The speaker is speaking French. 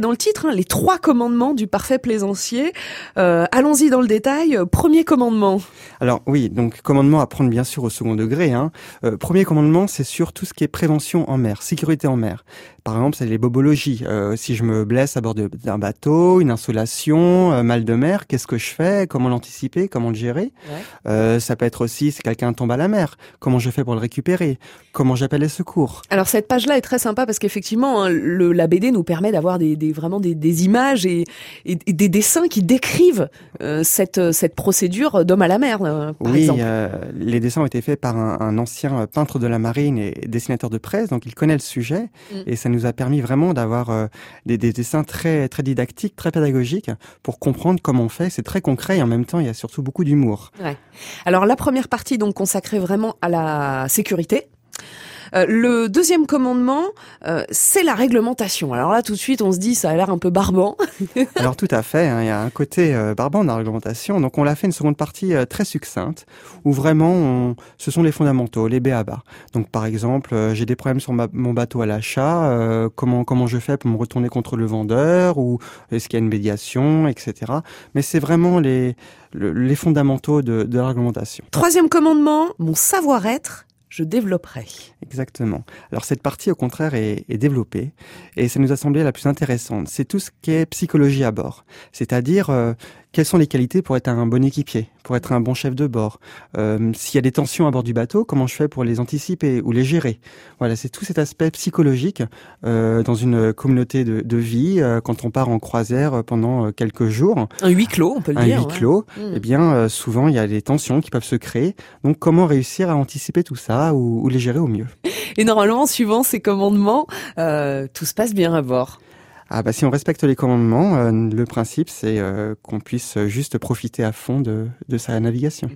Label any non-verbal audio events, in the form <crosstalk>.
dans le titre, hein, les trois commandements du parfait plaisancier. Euh, allons-y dans le détail. Premier commandement. Alors oui, donc commandement à prendre bien sûr au second degré. Hein. Euh, premier commandement, c'est sur tout ce qui est prévention en mer, sécurité en mer. Par exemple, c'est les bobologies. Euh, si je me blesse à bord d'un bateau, une insolation, mal de mer, qu'est-ce que je fais? Comment l'anticiper? Comment le gérer? Ça peut être aussi si quelqu'un tombe à la mer, comment je fais pour le récupérer? Comment j'appelle les secours? Alors cette page-là est très sympa parce qu'effectivement, hein, la BD nous permet d'avoir des, vraiment des, images et, des dessins qui décrivent euh, cette, cette procédure d'homme à la mer, euh, par oui, euh, les dessins ont été faits par un, ancien peintre de la marine et dessinateur de presse, donc il connaît le sujet mm. et ça nous a permis vraiment d'avoir des, dessins très, très didactiques, très pédagogiques pour comprendre comment on fait. C'est très concret et en même temps, il y a surtout beaucoup d'humour. Alors la première partie donc consacrée vraiment à la sécurité. Euh, le deuxième commandement, euh, c'est la réglementation. Alors là, tout de suite, on se dit, ça a l'air un peu barbant. <laughs> Alors tout à fait, hein, il y a un côté euh, barbant dans la réglementation. Donc on l'a fait une seconde partie très succincte, où vraiment, ce sont les fondamentaux, les béabas. Donc par exemple, j'ai des problèmes sur mon bateau à l'achat, comment comment je fais pour me retourner contre le vendeur, ou est-ce qu'il y a une médiation, etc. Mais c'est vraiment les les fondamentaux de, de la réglementation. Troisième commandement, mon savoir-être je développerai. Exactement. Alors cette partie, au contraire, est, développée et ça nous a semblé la plus intéressante. C'est tout ce qui est psychologie à bord, c'est-à-dire euh, quelles sont les qualités pour être un bon équipier, pour être un bon chef de bord? Euh, S'il y a des tensions à bord du bateau, comment je fais pour les anticiper ou les gérer? Voilà, c'est tout cet aspect psychologique euh, dans une communauté de, de vie euh, quand on part en croisière pendant euh, quelques jours. Un huis clos, on peut le un dire. Un huis clos. Mmh. Eh bien, euh, souvent il y a des tensions qui peuvent se créer. Donc, comment réussir à anticiper tout ça ou, ou les gérer au mieux? Et normalement, suivant ces commandements, tout se passe bien à bord. Ah bah si on respecte les commandements, euh, le principe c'est euh, qu'on puisse juste profiter à fond de, de sa navigation.